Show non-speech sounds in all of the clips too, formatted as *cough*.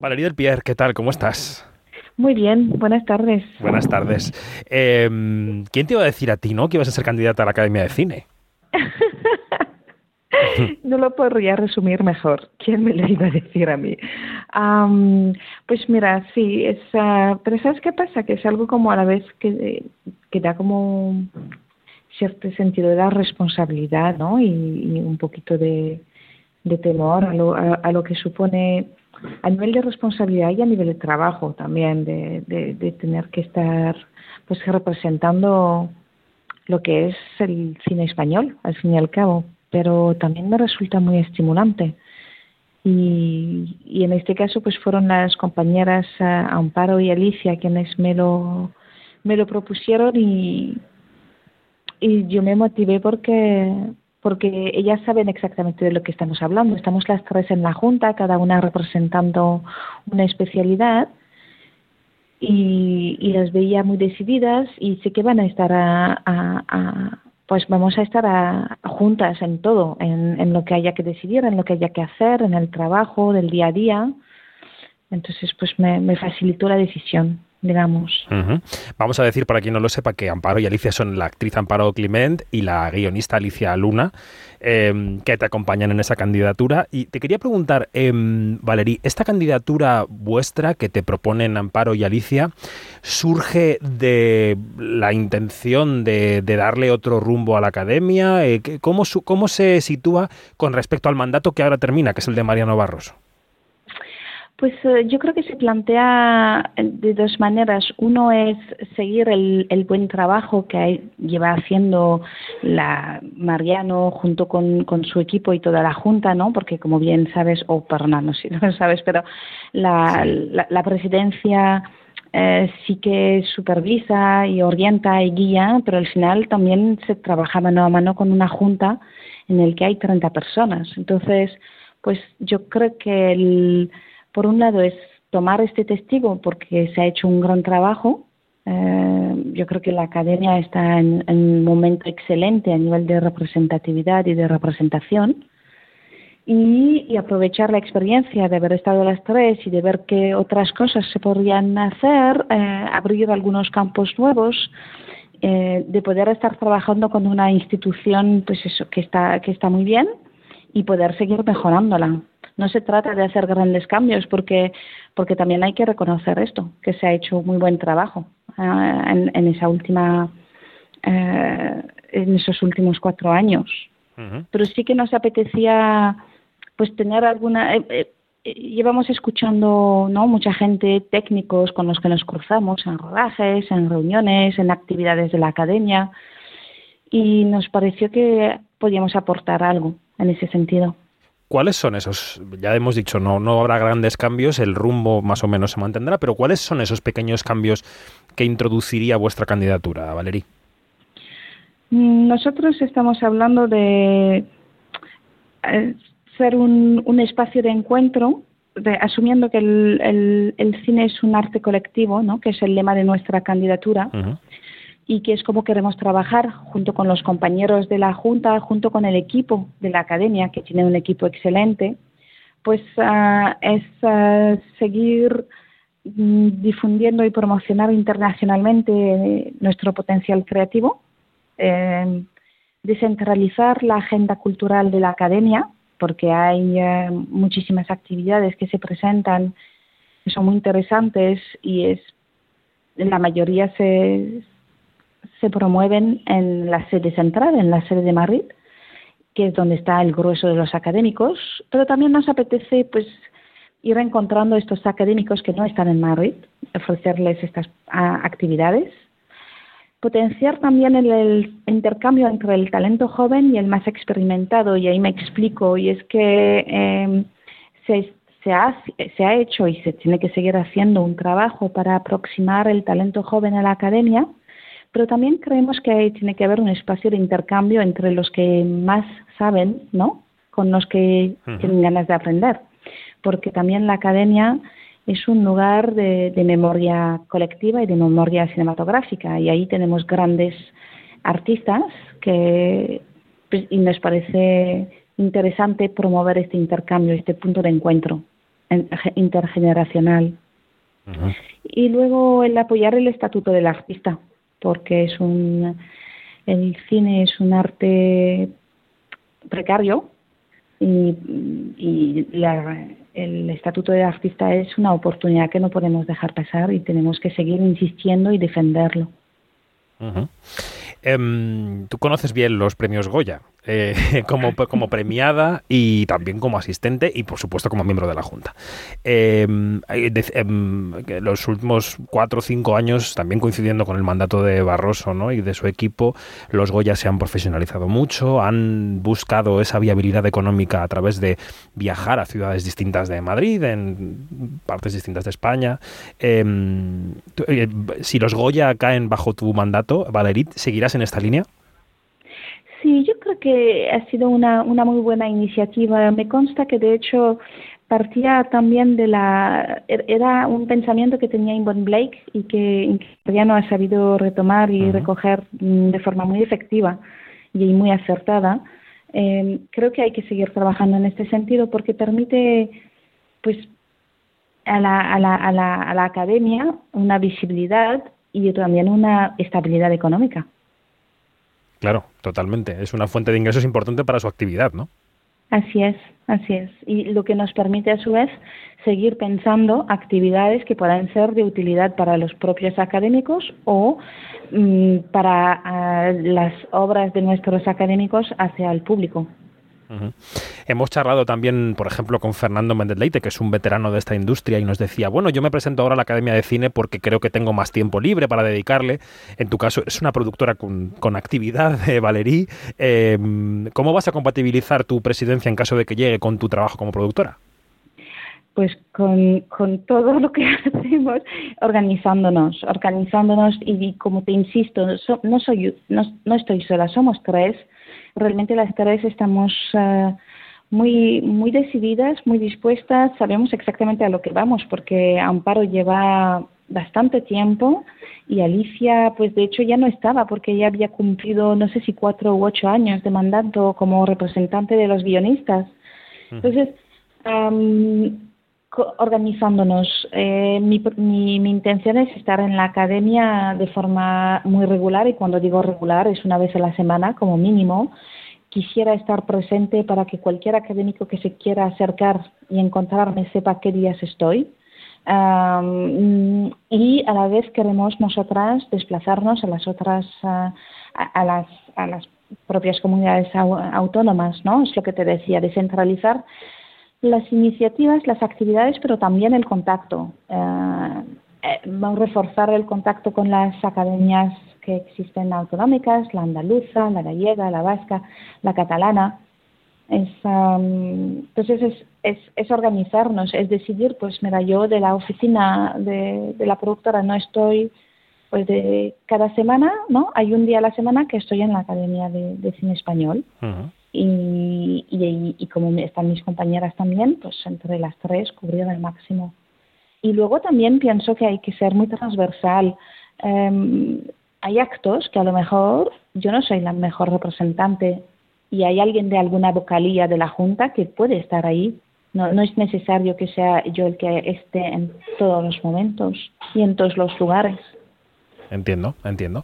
Valeria del Pierre, ¿qué tal? ¿Cómo estás? Muy bien, buenas tardes. Buenas tardes. Em, ¿Quién te iba a decir a ti, no, que ibas a ser candidata a la Academia de Cine? *laughs* no lo podría resumir mejor. ¿Quién me lo iba a decir a mí? pues mira, sí, es, uh, pero ¿sabes qué pasa? Que es algo como a la vez que, que da como cierto sentido de la responsabilidad, ¿no? Y, un poquito de, temor a lo, a lo que supone a nivel de responsabilidad y a nivel de trabajo también, de, de, tener que estar pues representando lo que es el cine español, al fin y al cabo, pero también me resulta muy estimulante. Y, y en este caso pues fueron las compañeras uh, Amparo y Alicia quienes me lo, me lo propusieron y, y yo me motivé porque porque ellas saben exactamente de lo que estamos hablando. Estamos las tres en la junta, cada una representando una especialidad y, y las veía muy decididas y sé que van a estar a, pues vamos a estar juntas en todo, en, en, lo que haya que decidir, en lo que haya que hacer, en el trabajo del día a día. Entonces, pues me, me facilitó la decisión digamos. Vamos a decir, para quien no lo sepa, que Amparo y Alicia son la actriz Amparo Clement y la guionista Alicia Luna, em, que te acompañan en esa candidatura. Y te quería preguntar, eh, Valerí, ¿esta candidatura vuestra que te proponen Amparo y Alicia surge de la intención de, darle otro rumbo a la academia? Eh, ¿cómo, ¿Cómo se sitúa con respecto al mandato que ahora termina, que es el de Mariano Barroso? Pues eh, yo creo que se plantea de dos maneras. Uno es seguir el, el buen trabajo que lleva haciendo la Mariano junto con, con, su equipo y toda la Junta, ¿no? Porque como bien sabes, o perdona, no sé si lo sabes, pero la, la, presidencia eh, sí que supervisa y orienta y guía, pero al final también se trabaja mano a mano con una Junta en el que hay 30 personas. Entonces, pues yo creo que el por un lado es tomar este testigo porque se ha hecho un gran trabajo. Eh, yo creo que la academia está en, un momento excelente a nivel de representatividad y de representación. Y, aprovechar la experiencia de haber estado las tres y de ver qué otras cosas se podrían hacer, eh, abrir algunos campos nuevos, eh, de poder estar trabajando con una institución pues eso que está que está muy bien y poder seguir mejorándola no se trata de hacer grandes cambios porque, porque también hay que reconocer esto, que se ha hecho muy buen trabajo eh, en, en, esa última, eh, en esos últimos cuatro años. Pero sí que nos apetecía pues tener alguna eh, llevamos escuchando no mucha gente técnicos con los que nos cruzamos en rodajes en reuniones en actividades de la academia y nos pareció que podíamos aportar algo en ese sentido ¿Cuáles son esos? Ya hemos dicho, no, no habrá grandes cambios, el rumbo más o menos se mantendrá, pero ¿cuáles son esos pequeños cambios que introduciría vuestra candidatura, Valerí? Mm, nosotros estamos hablando de eh, ser un, un espacio de encuentro, de, asumiendo que el, el, cine es un arte colectivo, ¿no? que es el lema de nuestra candidatura y que es como queremos trabajar junto con los compañeros de la Junta, junto con el equipo de la Academia, que tiene un equipo excelente, pues ah, es ah, seguir mm, difundiendo y promocionar internacionalmente nuestro potencial creativo, eh, descentralizar la agenda cultural de la Academia, porque hay eh, muchísimas actividades que se presentan que son muy interesantes y es la mayoría se, se promueven en la sede central, en la sede de Madrid, que es donde está el grueso de los académicos, pero también nos apetece pues ir encontrando estos académicos que no están en Madrid, ofrecerles estas actividades, potenciar también el, intercambio entre el talento joven y el más experimentado, y ahí me explico, y es que em, se, se, ha, se ha hecho y se tiene que seguir haciendo un trabajo para aproximar el talento joven a la academia, pero también creemos que tiene que haber un espacio de intercambio entre los que más saben, ¿no? Con los que tienen ganas de aprender, porque también la academia es un lugar de, memoria colectiva y de memoria cinematográfica y ahí tenemos grandes artistas que pues, y nos parece interesante promover este intercambio, este punto de encuentro. intergeneracional. Y luego el apoyar el estatuto del artista, porque es un el cine es un arte precario y, y el estatuto del artista es una oportunidad que no podemos dejar pasar y tenemos que seguir insistiendo y defenderlo. Em, tú conoces bien los premios Goya, eh, *laughs* como, como, premiada y también como asistente y por supuesto como miembro de la Junta. Em, em, los últimos cuatro o cinco años, también coincidiendo con el mandato de Barroso ¿no? y de su equipo, los Goya se han profesionalizado mucho, han buscado esa viabilidad económica a través de viajar a ciudades distintas de Madrid, en partes distintas de España. Eh, si los Goya caen bajo tu mandato, Valerit, ¿seguirás en esta línea? Sí, yo creo que ha sido una, una muy buena iniciativa. Me consta que de hecho partía también de la er, era un pensamiento que tenía Inbon Blake y que todavía no ha sabido retomar y recoger de forma muy efectiva y muy acertada. Eh, creo que hay que seguir trabajando en este sentido porque permite pues a la, a la, a la, a la academia una visibilidad y también una estabilidad económica. Claro, totalmente. Es una fuente de ingresos importante para su actividad, ¿no? Así es, así es. Y lo que nos permite a su vez seguir pensando actividades que puedan ser de utilidad para los propios académicos o mm, para ah, las obras de nuestros académicos hacia el público. Hemos charlado también, por ejemplo, con Fernando Méndez Leite, que es un veterano de esta industria, y nos decía, bueno, yo me presento ahora a la Academia de Cine porque creo que tengo más tiempo libre para dedicarle. En tu caso, es una productora con, actividad, *laughs* eh, Valerí. Em, ¿Cómo vas a compatibilizar tu presidencia en caso de que llegue con tu trabajo como productora? Pues con, todo lo que *laughs* hacemos, organizándonos, organizándonos y, como te insisto, no, soy, no, no, estoy sola, somos tres. Realmente las tres estamos eh, muy, muy decididas, muy dispuestas, sabemos exactamente a lo que vamos, porque Amparo lleva bastante tiempo y Alicia, pues de hecho ya no estaba porque ella había cumplido, no sé si cuatro u ocho años de mandato como representante de los guionistas. Entonces, organizándonos. Eh, mi, mi, mi, intención es estar en la academia de forma muy regular y cuando digo regular es una vez a la semana como mínimo. Quisiera estar presente para que cualquier académico que se quiera acercar y encontrarme sepa qué días estoy. y a la vez queremos nosotras desplazarnos a las otras, a, las, a las propias comunidades autónomas, ¿no? Es lo que te decía, descentralizar las iniciativas, las actividades, pero también el contacto. Eh, eh, reforzar el contacto con las academias que existen autonómicas, la andaluza, la gallega, la vasca, la catalana. Es, entonces es, es, es, organizarnos, es decidir, pues mira, yo de la oficina de, de, la productora no estoy, pues de cada semana, ¿no? Hay un día a la semana que estoy en la Academia de, Cine Español y, y, como están mis compañeras también, pues entre las tres cubrir al máximo. Y luego también pienso que hay que ser muy transversal. Em, hay actos que a lo mejor yo no soy la mejor representante y hay alguien de alguna vocalía de la Junta que puede estar ahí. No, no es necesario que sea yo el que esté en todos los momentos y en todos los lugares entiendo, entiendo.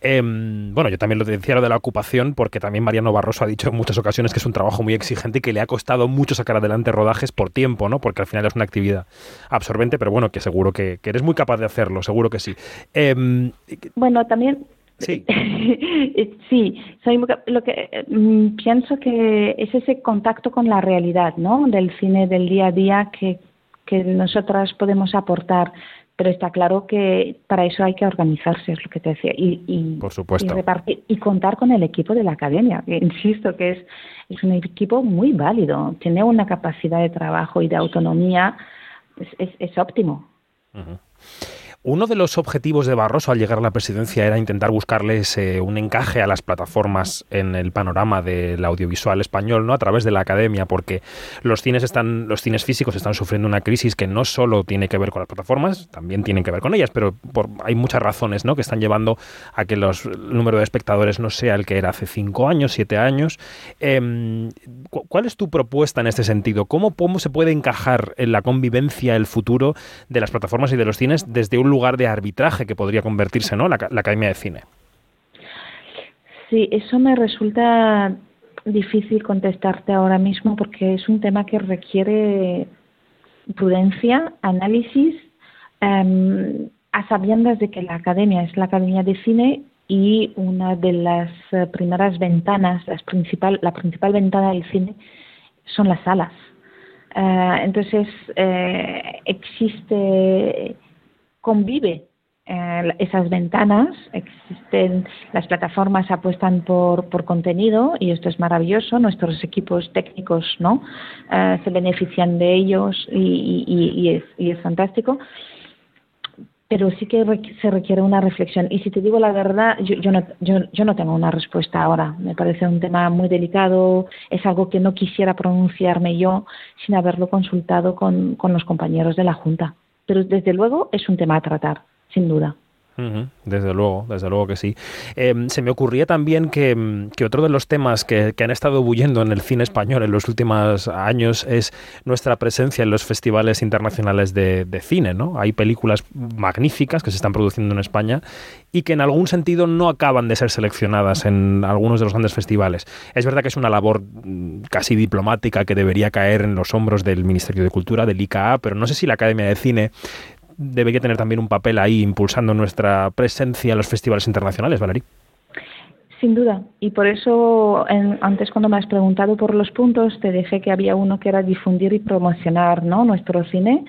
Em, bueno, yo también lo decía lo de la ocupación, porque también Mariano Barroso ha dicho en muchas ocasiones que es un trabajo muy exigente y que le ha costado mucho sacar adelante rodajes por tiempo, ¿no? Porque al final es una actividad absorbente, pero bueno, que seguro que, eres muy capaz de hacerlo, seguro que sí. Em, bueno, también Sí. *laughs* sí, soy lo que mm, pienso que es ese contacto con la realidad, ¿no? Del cine del día a día que, que nosotras podemos aportar pero está claro que para eso hay que organizarse, es lo que te decía, y, y, Por supuesto. y, repartir, y contar con el equipo de la academia, que *laughs* insisto que es, es un equipo muy válido, tiene una capacidad de trabajo y de autonomía, es, es, óptimo. Uno de los objetivos de Barroso al llegar a la presidencia era intentar buscarles un encaje a las plataformas en el panorama del audiovisual español, ¿no? A través de la academia, porque los cines están, los cines físicos están sufriendo una crisis que no solo tiene que ver con las plataformas, también tienen que ver con ellas, pero hay muchas razones, ¿no? Que están llevando a que el número de espectadores no sea el que era hace cinco años, siete años. Em, ¿Cuál es tu propuesta en este sentido? ¿Cómo, ¿Cómo se puede encajar en la convivencia el futuro de las plataformas y de los cines desde un lugar de arbitraje que podría convertirse ¿no? la, Academia de Cine. Sí, eso me resulta difícil contestarte ahora mismo porque es un tema que requiere prudencia, análisis, em, a sabiendas de que la academia es la academia de cine y una de las eh, primeras ventanas, las principal, la principal ventana del cine son las salas. Eh, entonces, eh, existe convive eh, esas ventanas, existen, las plataformas apuestan por, por contenido y esto es maravilloso, nuestros equipos técnicos no eh, se benefician de ellos y, y, es, y es fantástico pero sí que se requiere una reflexión. Y si te digo la verdad, yo, yo, no, yo, yo, no tengo una respuesta ahora. Me parece un tema muy delicado, es algo que no quisiera pronunciarme yo sin haberlo consultado con, con los compañeros de la Junta pero desde luego es un tema a tratar, sin duda. Desde luego, desde luego que sí. Em, se me ocurría también que, otro de los temas que, han estado bulliendo en el cine español en los últimos años es nuestra presencia en los festivales internacionales de, de, cine. ¿no? Hay películas magníficas que se están produciendo en España y que en algún sentido no acaban de ser seleccionadas en algunos de los grandes festivales. Es verdad que es una labor mm, casi diplomática que debería caer en los hombros del Ministerio de Cultura, del ICA, pero no sé si la Academia de Cine debería tener también un papel ahí impulsando nuestra presencia en los festivales internacionales, Valerie. Sin duda, y por eso antes cuando me has preguntado por los puntos te dije que había uno que era difundir y promocionar ¿no? nuestro cine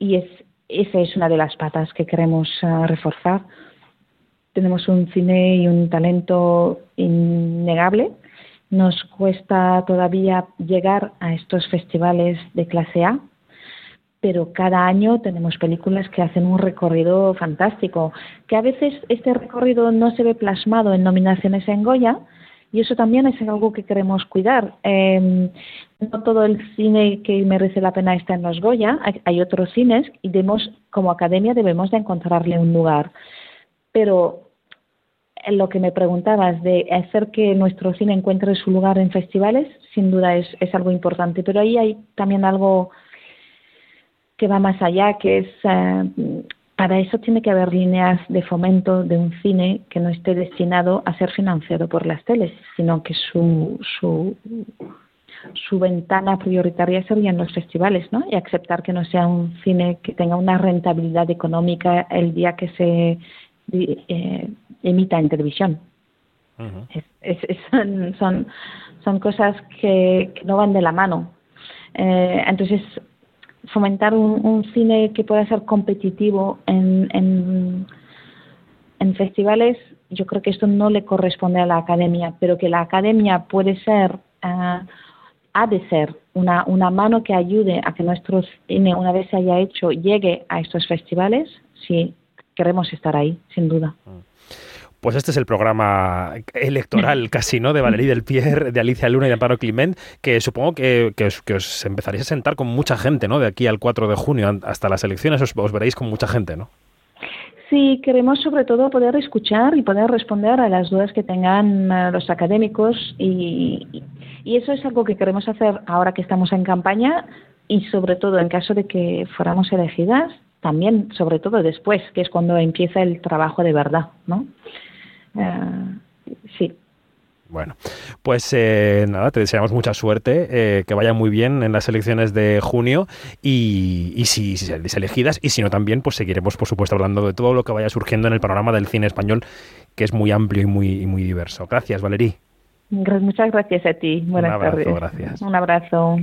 y es, esa es una de las patas que queremos ah, reforzar. Tenemos un cine y un talento innegable. Nos cuesta todavía llegar a estos festivales de clase A, pero cada año tenemos películas que hacen un recorrido fantástico, que a veces este recorrido no se ve plasmado en nominaciones en Goya, y eso también es algo que queremos cuidar. Em, no todo el cine que merece la pena está en los Goya, hay, otros cines y debemos, como academia debemos de encontrarle un lugar. Pero lo que me preguntabas de hacer que nuestro cine encuentre su lugar en festivales, sin duda es, es algo importante. Pero ahí hay también algo que va más allá, que es eh, para eso tiene que haber líneas de fomento de un cine que no esté destinado a ser financiado por las teles, sino que su, su, su ventana prioritaria serían los festivales, ¿no? Y aceptar que no sea un cine que tenga una rentabilidad económica el día que se eh, emita en televisión. son, son, son, cosas que, no van de la mano. Eh, entonces, fomentar un, cine que pueda ser competitivo en, en, festivales, yo creo que esto no le corresponde a la academia, pero que la academia puede ser, uh, ha de ser una, una mano que ayude a que nuestro cine, una vez se haya hecho, llegue a estos festivales, sí, queremos estar ahí, sin duda. Mm. Pues este es el programa electoral casi, ¿no? De Valerie del Pierre, de Alicia Luna y de Amparo Clement, que supongo que, os, empezaréis a sentar con mucha gente, ¿no? De aquí al 4 de junio hasta las elecciones os, veréis con mucha gente, ¿no? Sí, queremos sobre todo poder escuchar y poder responder a las dudas que tengan eh, los académicos y, y eso es algo que queremos hacer ahora que estamos en campaña y sobre todo en caso de que fuéramos elegidas, también sobre todo después, que es cuando empieza el trabajo de verdad, ¿no? Eh, sí. Bueno, pues eh, nada, te deseamos mucha suerte, eh, que vaya muy bien en las elecciones de junio y, y si, si seréis elegidas y si no también, pues seguiremos por supuesto hablando de todo lo que vaya surgiendo en el panorama del cine español, que es muy amplio y muy, muy diverso. Gracias, Valerí. Muchas gracias a ti. Buenas Un abrazo, tardes. Gracias. Un abrazo.